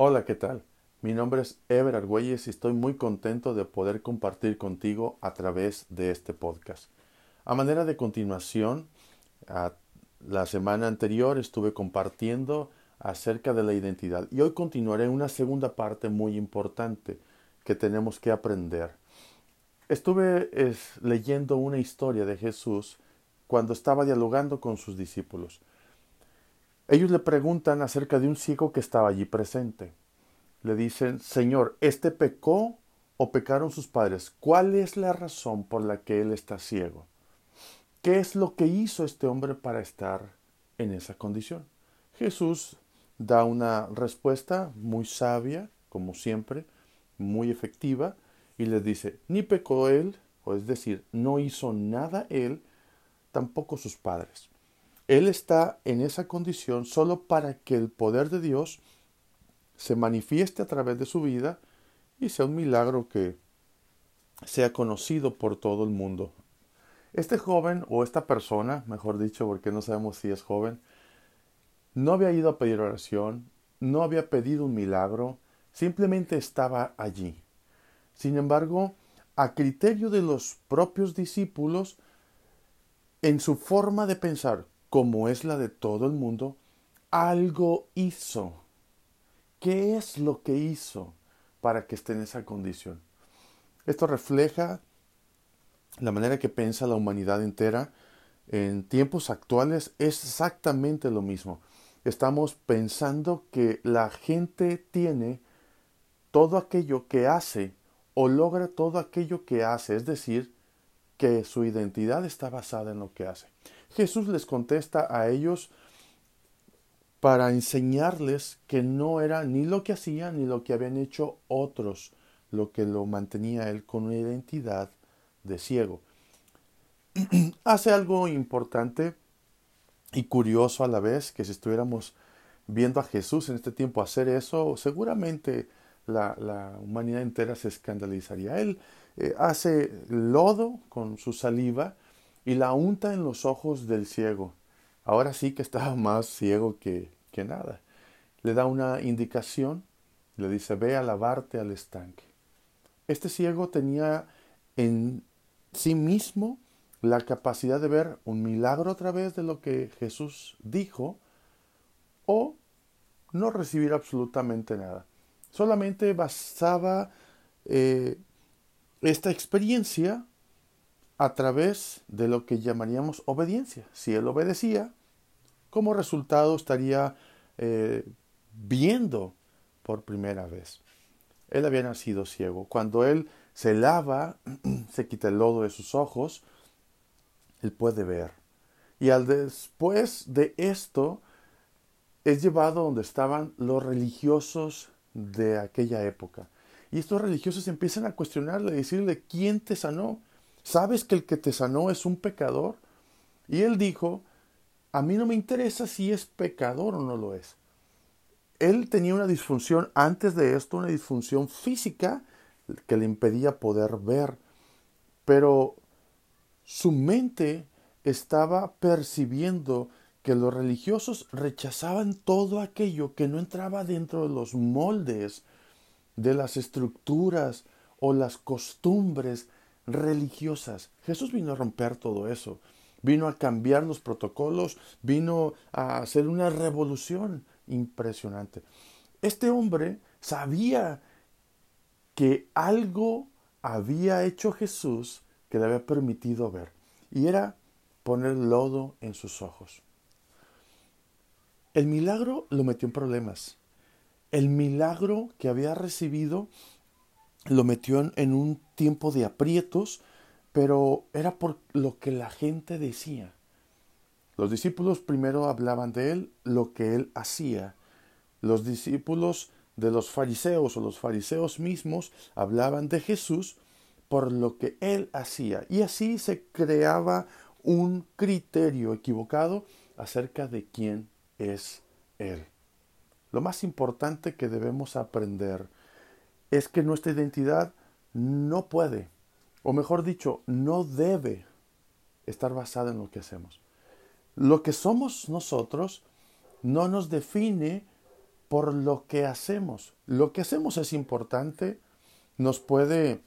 Hola, ¿qué tal? Mi nombre es Ever Argüelles y estoy muy contento de poder compartir contigo a través de este podcast. A manera de continuación, la semana anterior estuve compartiendo acerca de la identidad y hoy continuaré una segunda parte muy importante que tenemos que aprender. Estuve leyendo una historia de Jesús cuando estaba dialogando con sus discípulos. Ellos le preguntan acerca de un ciego que estaba allí presente. Le dicen, Señor, ¿este pecó o pecaron sus padres? ¿Cuál es la razón por la que él está ciego? ¿Qué es lo que hizo este hombre para estar en esa condición? Jesús da una respuesta muy sabia, como siempre, muy efectiva, y les dice, ni pecó él, o es decir, no hizo nada él, tampoco sus padres. Él está en esa condición solo para que el poder de Dios se manifieste a través de su vida y sea un milagro que sea conocido por todo el mundo. Este joven o esta persona, mejor dicho, porque no sabemos si es joven, no había ido a pedir oración, no había pedido un milagro, simplemente estaba allí. Sin embargo, a criterio de los propios discípulos, en su forma de pensar, como es la de todo el mundo, algo hizo. ¿Qué es lo que hizo para que esté en esa condición? Esto refleja la manera que piensa la humanidad entera. En tiempos actuales es exactamente lo mismo. Estamos pensando que la gente tiene todo aquello que hace o logra todo aquello que hace, es decir, que su identidad está basada en lo que hace. Jesús les contesta a ellos para enseñarles que no era ni lo que hacían ni lo que habían hecho otros lo que lo mantenía él con una identidad de ciego. Hace algo importante y curioso a la vez que si estuviéramos viendo a Jesús en este tiempo hacer eso, seguramente la, humanidad entera se escandalizaría. Él eh, hace lodo con su saliva y la unta en los ojos del ciego. Ahora sí que estaba más ciego que, que nada. Le da una indicación, le dice, ve a lavarte al estanque. Este ciego tenía en sí mismo la capacidad de ver un milagro a través de lo que Jesús dijo o no recibir absolutamente nada. Solamente bastaba eh, esta experiencia a través de lo que llamaríamos obediencia. Si él obedecía, como resultado estaría eh, viendo por primera vez. Él había nacido ciego. Cuando él se lava, se quita el lodo de sus ojos, él puede ver. Y al después de esto, es llevado donde estaban los religiosos de aquella época. Y estos religiosos empiezan a cuestionarle, a decirle, ¿quién te sanó? ¿Sabes que el que te sanó es un pecador? Y él dijo, a mí no me interesa si es pecador o no lo es. Él tenía una disfunción antes de esto, una disfunción física que le impedía poder ver, pero su mente estaba percibiendo que los religiosos rechazaban todo aquello que no entraba dentro de los moldes de las estructuras o las costumbres religiosas. Jesús vino a romper todo eso, vino a cambiar los protocolos, vino a hacer una revolución impresionante. Este hombre sabía que algo había hecho Jesús que le había permitido ver, y era poner lodo en sus ojos. El milagro lo metió en problemas. El milagro que había recibido lo metió en, un tiempo de aprietos, pero era por lo que la gente decía. Los discípulos primero hablaban de él, lo que él hacía. Los discípulos de los fariseos o los fariseos mismos hablaban de Jesús por lo que él hacía. Y así se creaba un criterio equivocado acerca de quién es él. Lo más importante que debemos aprender es que nuestra identidad no puede, o mejor dicho, no debe estar basada en lo que hacemos. Lo que somos nosotros no nos define por lo que hacemos. Lo que hacemos es importante, nos puede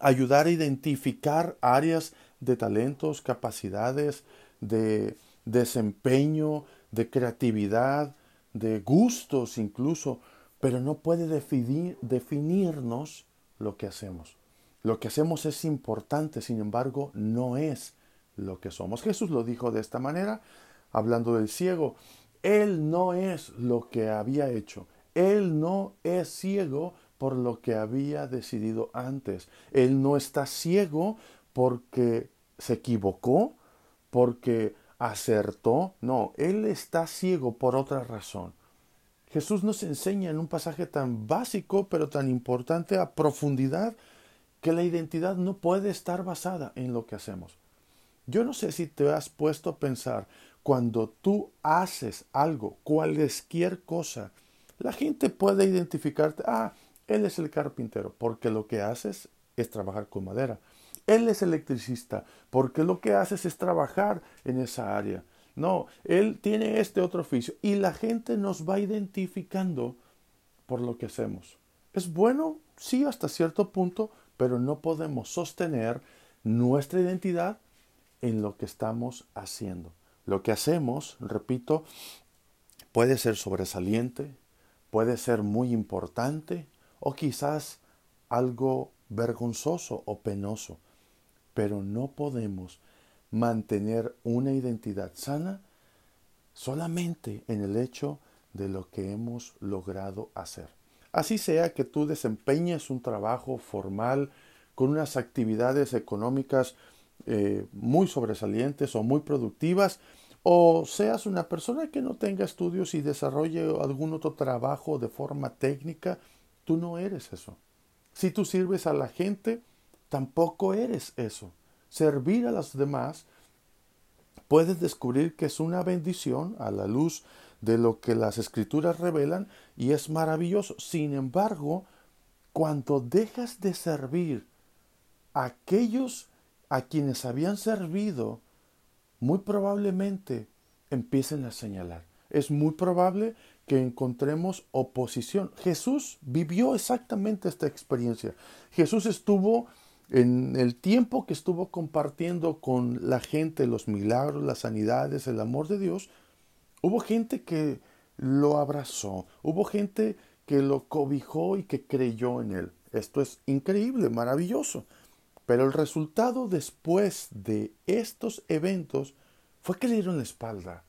ayudar a identificar áreas de talentos, capacidades, de desempeño, de creatividad, de gustos incluso, pero no puede definir, definirnos lo que hacemos. Lo que hacemos es importante, sin embargo, no es lo que somos. Jesús lo dijo de esta manera, hablando del ciego. Él no es lo que había hecho. Él no es ciego por lo que había decidido antes. Él no está ciego porque se equivocó, porque acertó. No, Él está ciego por otra razón. Jesús nos enseña en un pasaje tan básico pero tan importante a profundidad que la identidad no puede estar basada en lo que hacemos. Yo no sé si te has puesto a pensar, cuando tú haces algo, cualquier cosa, la gente puede identificarte, ah, él es el carpintero, porque lo que haces es trabajar con madera. Él es electricista, porque lo que haces es trabajar en esa área. No, él tiene este otro oficio y la gente nos va identificando por lo que hacemos. ¿Es bueno? Sí, hasta cierto punto, pero no podemos sostener nuestra identidad en lo que estamos haciendo. Lo que hacemos, repito, puede ser sobresaliente, puede ser muy importante o quizás algo vergonzoso o penoso, pero no podemos mantener una identidad sana solamente en el hecho de lo que hemos logrado hacer. Así sea que tú desempeñes un trabajo formal con unas actividades económicas eh, muy sobresalientes o muy productivas, o seas una persona que no tenga estudios y desarrolle algún otro trabajo de forma técnica, tú no eres eso. Si tú sirves a la gente, tampoco eres eso. Servir a los demás, puedes descubrir que es una bendición a la luz de lo que las escrituras revelan y es maravilloso. Sin embargo, cuando dejas de servir a aquellos a quienes habían servido, muy probablemente empiecen a señalar. Es muy probable que encontremos oposición. Jesús vivió exactamente esta experiencia. Jesús estuvo en el tiempo que estuvo compartiendo con la gente los milagros, las sanidades, el amor de Dios, hubo gente que lo abrazó, hubo gente que lo cobijó y que creyó en él. Esto es increíble, maravilloso. Pero el resultado después de estos eventos fue que le dieron la espalda.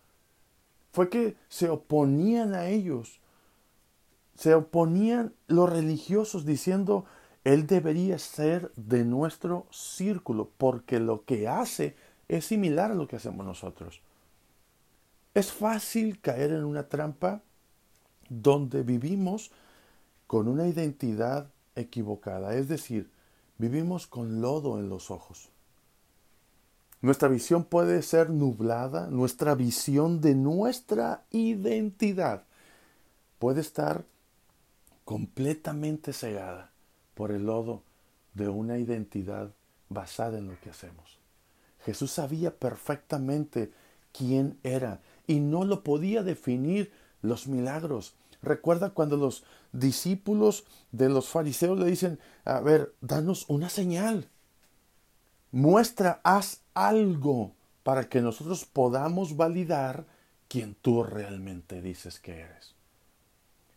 Fue que se oponían a ellos. Se oponían los religiosos diciendo, Él debería ser de nuestro círculo, porque lo que hace es similar a lo que hacemos nosotros. Es fácil caer en una trampa donde vivimos con una identidad equivocada, es decir, Vivimos con lodo en los ojos. Nuestra visión puede ser nublada, nuestra visión de nuestra identidad puede estar completamente cegada por el lodo de una identidad basada en lo que hacemos. Jesús sabía perfectamente quién era y no lo podía definir los milagros. Recuerda cuando los discípulos de los fariseos le dicen, a ver, danos una señal. Muestra, haz algo para que nosotros podamos validar quién tú realmente dices que eres.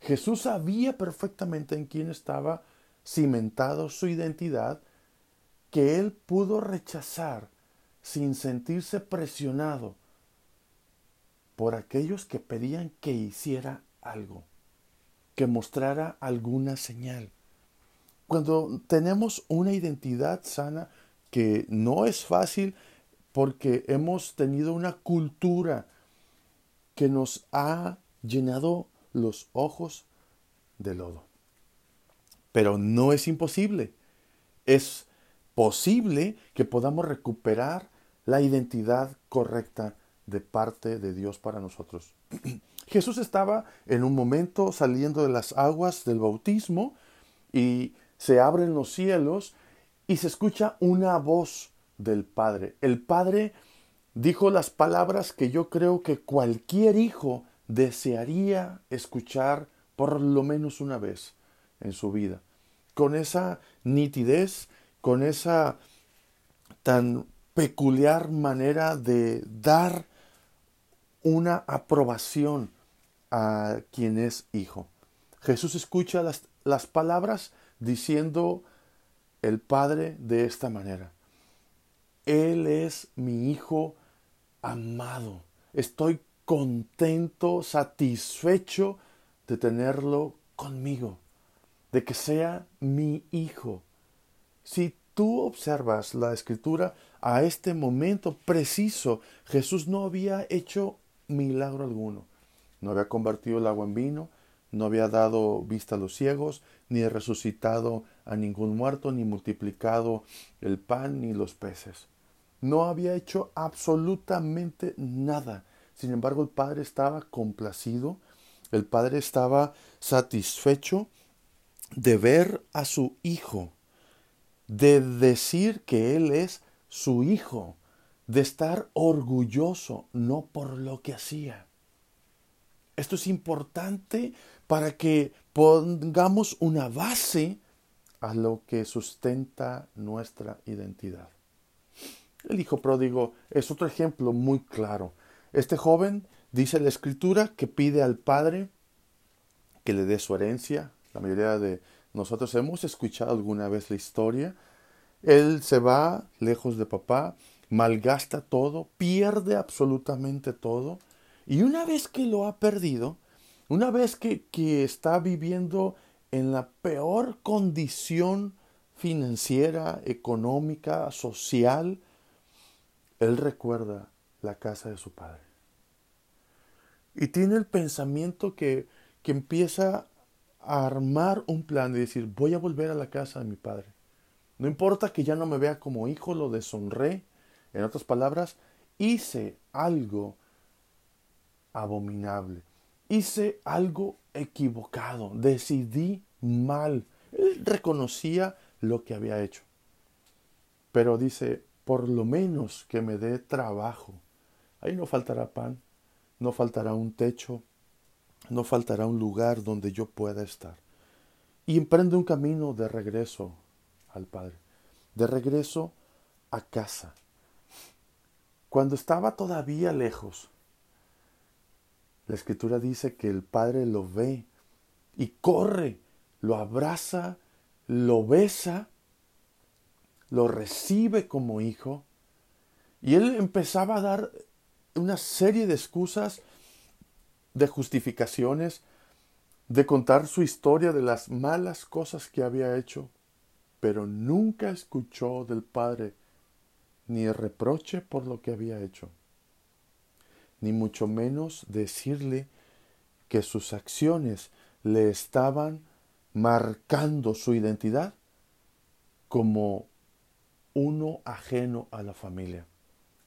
Jesús sabía perfectamente en quién estaba cimentado su identidad, que él pudo rechazar sin sentirse presionado por aquellos que pedían que hiciera algo que mostrara alguna señal. Cuando tenemos una identidad sana, que no es fácil porque hemos tenido una cultura que nos ha llenado los ojos de lodo. Pero no es imposible. Es posible que podamos recuperar la identidad correcta de parte de Dios para nosotros. Jesús estaba en un momento saliendo de las aguas del bautismo y se abren los cielos y se escucha una voz del Padre. El Padre dijo las palabras que yo creo que cualquier hijo desearía escuchar por lo menos una vez en su vida, con esa nitidez, con esa tan peculiar manera de dar una aprobación a quien es hijo. Jesús escucha las, las palabras diciendo el Padre de esta manera. Él es mi Hijo amado. Estoy contento, satisfecho de tenerlo conmigo, de que sea mi Hijo. Si tú observas la escritura, a este momento preciso, Jesús no había hecho milagro alguno. No había convertido el agua en vino, no había dado vista a los ciegos, ni resucitado a ningún muerto, ni multiplicado el pan ni los peces. No había hecho absolutamente nada. Sin embargo, el Padre estaba complacido, el Padre estaba satisfecho de ver a su Hijo, de decir que Él es su Hijo, de estar orgulloso, no por lo que hacía. Esto es importante para que pongamos una base a lo que sustenta nuestra identidad. El hijo pródigo es otro ejemplo muy claro. Este joven, dice la escritura, que pide al padre que le dé su herencia. La mayoría de nosotros hemos escuchado alguna vez la historia. Él se va lejos de papá, malgasta todo, pierde absolutamente todo. Y una vez que lo ha perdido, una vez que, que está viviendo en la peor condición financiera, económica, social, él recuerda la casa de su padre. Y tiene el pensamiento que, que empieza armar un plan y decir, voy a volver a la casa de mi padre. No importa que ya no me vea como hijo, lo deshonré. En otras palabras, hice algo abominable hice algo equivocado, decidí mal. Él reconocía lo que había hecho. Pero dice, por lo menos que me dé trabajo. Ahí no faltará pan, no faltará un techo, no faltará un lugar donde yo pueda estar. Y emprende un camino de regreso al Padre, de regreso a casa. Cuando estaba todavía lejos, la escritura dice que el Padre lo ve y corre, lo abraza, lo besa, lo recibe como hijo. Y él empezaba a dar una serie de excusas, de justificaciones, de contar su historia de las malas cosas que había hecho, pero nunca escuchó del Padre ni reproche por lo que había hecho ni mucho menos decirle que sus acciones le estaban marcando su identidad como uno ajeno a la familia.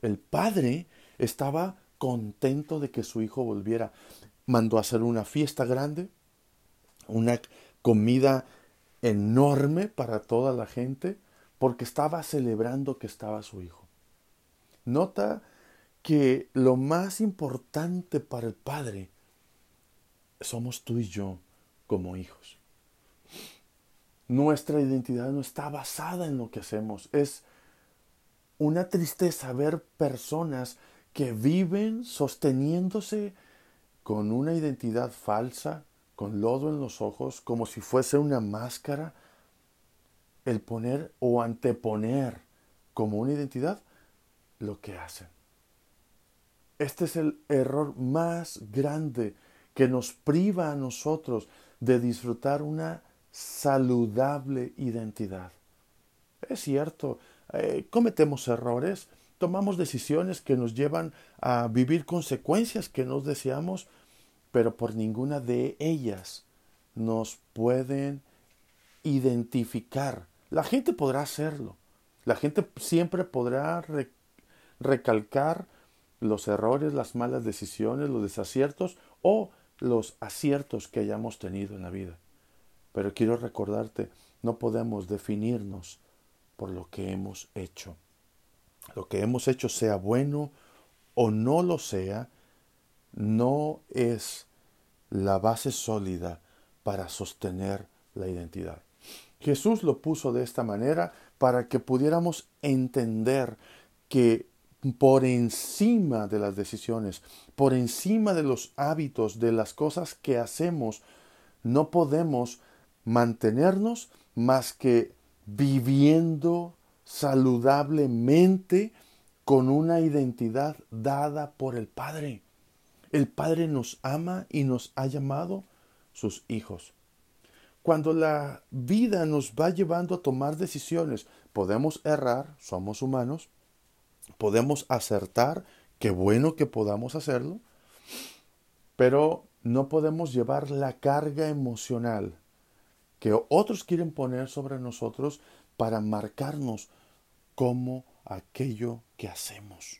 El padre estaba contento de que su hijo volviera. Mandó a hacer una fiesta grande, una comida enorme para toda la gente, porque estaba celebrando que estaba su hijo. Nota que lo más importante para el Padre somos tú y yo como hijos. Nuestra identidad no está basada en lo que hacemos. Es una tristeza ver personas que viven sosteniéndose con una identidad falsa, con lodo en los ojos, como si fuese una máscara, el poner o anteponer como una identidad lo que hacen. Este es el error más grande que nos priva a nosotros de disfrutar una saludable identidad. Es cierto, eh, cometemos errores, tomamos decisiones que nos llevan a vivir consecuencias que no deseamos, pero por ninguna de ellas nos pueden identificar. La gente podrá hacerlo, la gente siempre podrá recalcar los errores, las malas decisiones, los desaciertos o los aciertos que hayamos tenido en la vida. Pero quiero recordarte, no podemos definirnos por lo que hemos hecho. Lo que hemos hecho sea bueno o no lo sea, no es la base sólida para sostener la identidad. Jesús lo puso de esta manera para que pudiéramos entender que por encima de las decisiones, por encima de los hábitos, de las cosas que hacemos, no podemos mantenernos más que viviendo saludablemente con una identidad dada por el Padre. El Padre nos ama y nos ha llamado sus hijos. Cuando la vida nos va llevando a tomar decisiones, podemos errar, somos humanos, podemos acertar, qué bueno que podamos hacerlo, pero no podemos llevar la carga emocional que otros quieren poner sobre nosotros para marcarnos como aquello que hacemos.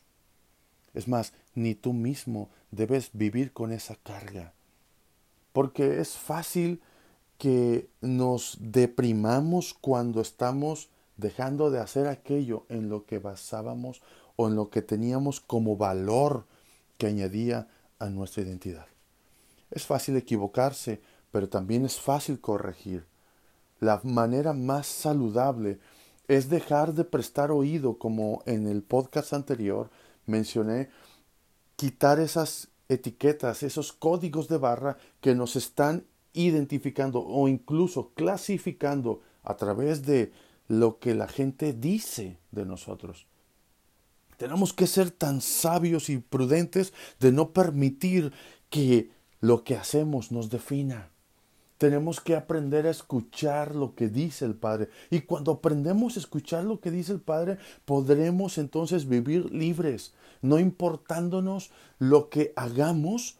Es más, ni tú mismo debes vivir con esa carga, porque es fácil que nos deprimamos cuando estamos dejando de hacer aquello en lo que basábamos o en lo que teníamos como valor que añadía a nuestra identidad. Es fácil equivocarse, pero también es fácil corregir. La manera más saludable es dejar de prestar oído, como en el podcast anterior mencioné, quitar esas etiquetas, esos códigos de barra que nos están identificando o incluso clasificando a través de lo que la gente dice de nosotros. Tenemos que ser tan sabios y prudentes de no permitir que lo que hacemos nos defina. Tenemos que aprender a escuchar lo que dice el Padre. Y cuando aprendemos a escuchar lo que dice el Padre, podremos entonces vivir libres, no importándonos lo que hagamos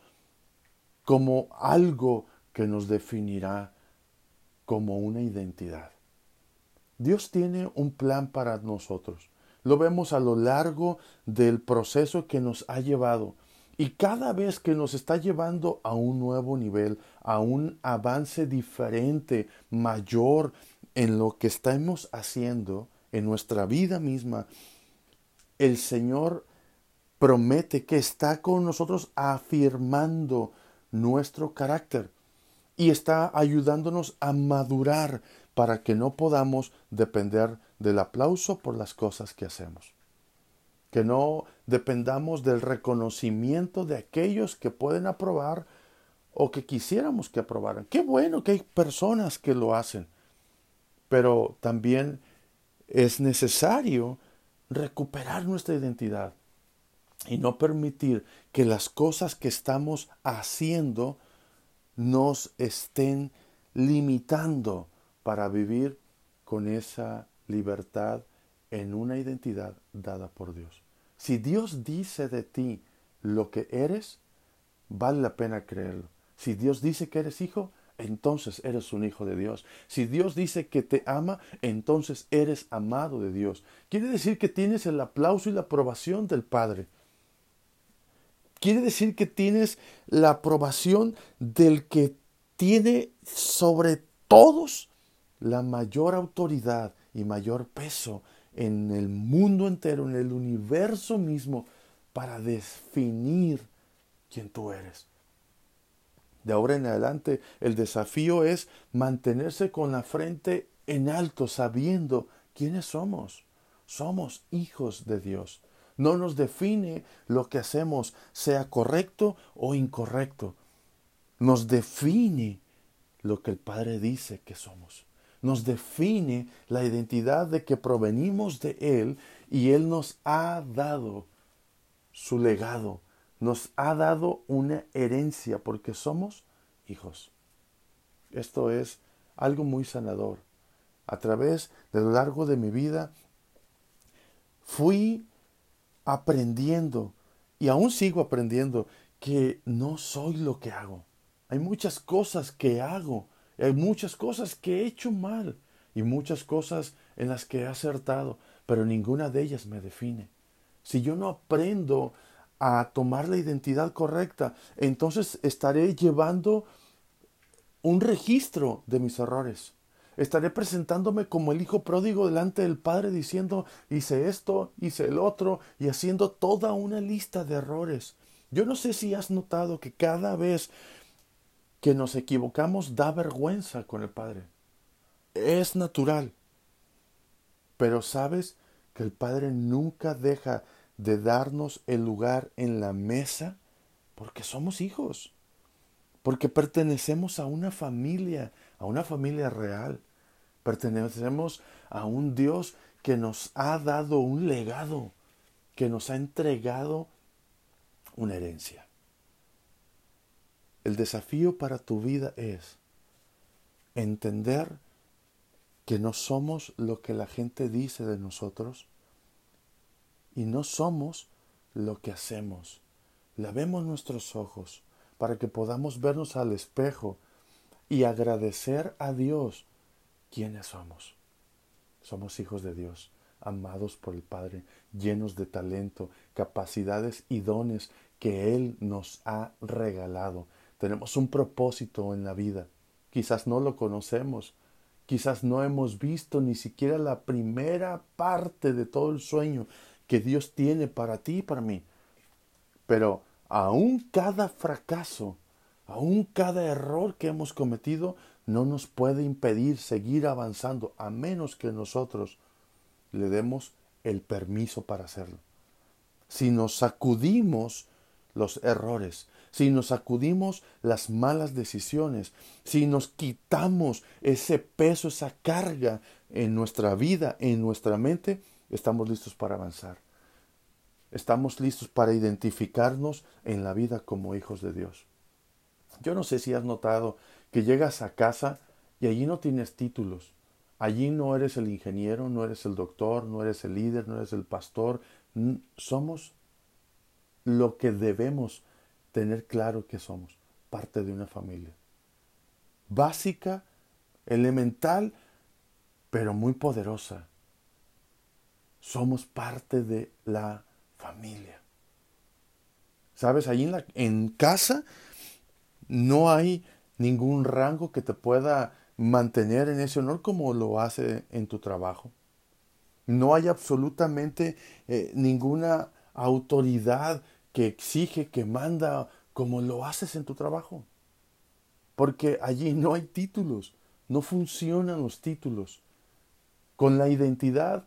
como algo que nos definirá como una identidad. Dios tiene un plan para nosotros. Lo vemos a lo largo del proceso que nos ha llevado. Y cada vez que nos está llevando a un nuevo nivel, a un avance diferente, mayor en lo que estamos haciendo, en nuestra vida misma, el Señor promete que está con nosotros afirmando nuestro carácter y está ayudándonos a madurar para que no podamos depender del aplauso por las cosas que hacemos. Que no dependamos del reconocimiento de aquellos que pueden aprobar o que quisiéramos que aprobaran. Qué bueno que hay personas que lo hacen, pero también es necesario recuperar nuestra identidad y no permitir que las cosas que estamos haciendo nos estén limitando para vivir con esa libertad en una identidad dada por Dios. Si Dios dice de ti lo que eres, vale la pena creerlo. Si Dios dice que eres hijo, entonces eres un hijo de Dios. Si Dios dice que te ama, entonces eres amado de Dios. Quiere decir que tienes el aplauso y la aprobación del Padre. Quiere decir que tienes la aprobación del que tiene sobre todos la mayor autoridad y mayor peso en el mundo entero, en el universo mismo, para definir quién tú eres. De ahora en adelante, el desafío es mantenerse con la frente en alto, sabiendo quiénes somos. Somos hijos de Dios. No nos define lo que hacemos, sea correcto o incorrecto. Nos define lo que el Padre dice que somos nos define la identidad de que provenimos de Él y Él nos ha dado su legado, nos ha dado una herencia porque somos hijos. Esto es algo muy sanador. A través de lo largo de mi vida fui aprendiendo y aún sigo aprendiendo que no soy lo que hago. Hay muchas cosas que hago hay muchas cosas que he hecho mal y muchas cosas en las que he acertado, pero ninguna de ellas me define. Si yo no aprendo a tomar la identidad correcta, entonces estaré llevando un registro de mis errores. Estaré presentándome como el hijo pródigo delante del Padre diciendo hice esto, hice el otro y haciendo toda una lista de errores. Yo no sé si has notado que cada vez que nos equivocamos da vergüenza con el Padre. Es natural. Pero sabes que el Padre nunca deja de darnos el lugar en la mesa porque somos hijos, porque pertenecemos a una familia, a una familia real. Pertenecemos a un Dios que nos ha dado un legado, que nos ha entregado una herencia. El desafío para tu vida es entender que no somos lo que la gente dice de nosotros y no somos lo que hacemos. Lavemos nuestros ojos para que podamos vernos al espejo y agradecer a Dios quiénes somos. Somos hijos de Dios, amados por el Padre, llenos de talento, capacidades y dones que Él nos ha regalado. Tenemos un propósito en la vida. Quizás no lo conocemos, quizás no hemos visto ni siquiera la primera parte de todo el sueño que Dios tiene para ti y para mí. Pero aún cada fracaso, aún cada error que hemos cometido, no nos puede impedir seguir avanzando a menos que nosotros le demos el permiso para hacerlo. Si nos sacudimos los errores, si nos sacudimos las malas decisiones, si nos quitamos ese peso, esa carga en nuestra vida, en nuestra mente, estamos listos para avanzar. Estamos listos para identificarnos en la vida como hijos de Dios. Yo no sé si has notado que llegas a casa y allí no tienes títulos. Allí no eres el ingeniero, no eres el doctor, no eres el líder, no eres el pastor. Somos lo que debemos tener claro que somos, parte de una familia. Básica, elemental, pero muy poderosa. Somos parte de la familia. ¿Sabes? Allí en, casa no hay ningún rango que te pueda mantener en ese honor como lo hace en tu trabajo. No hay absolutamente eh, ninguna autoridad que exige, que manda como lo haces en tu trabajo. Porque allí no hay títulos, no funcionan los títulos. Con la identidad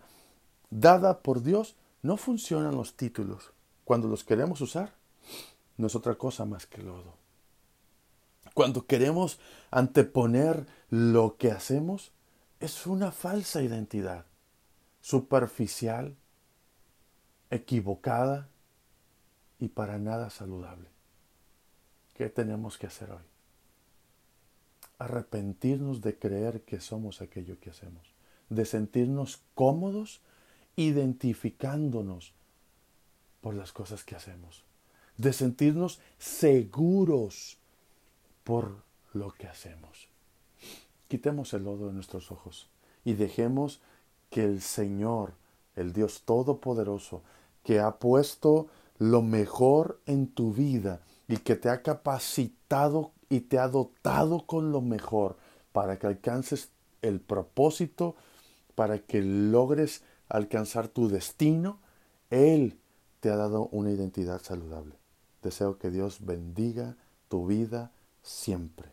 dada por Dios no funcionan los títulos. Cuando los queremos usar, no es otra cosa más que lodo. Cuando queremos anteponer lo que hacemos, es una falsa identidad, superficial, equivocada y para nada saludable. ¿Qué tenemos que hacer hoy? Arrepentirnos de creer que somos aquello que hacemos, de sentirnos cómodos identificándonos por las cosas que hacemos, de sentirnos seguros por lo que hacemos. Quitemos el lodo de nuestros ojos y dejemos que el Señor, el Dios Todopoderoso, que ha puesto lo mejor en tu vida y que te ha capacitado y te ha dotado con lo mejor para que alcances el propósito, para que logres alcanzar tu destino, Él te ha dado una identidad saludable. Deseo que Dios bendiga tu vida siempre.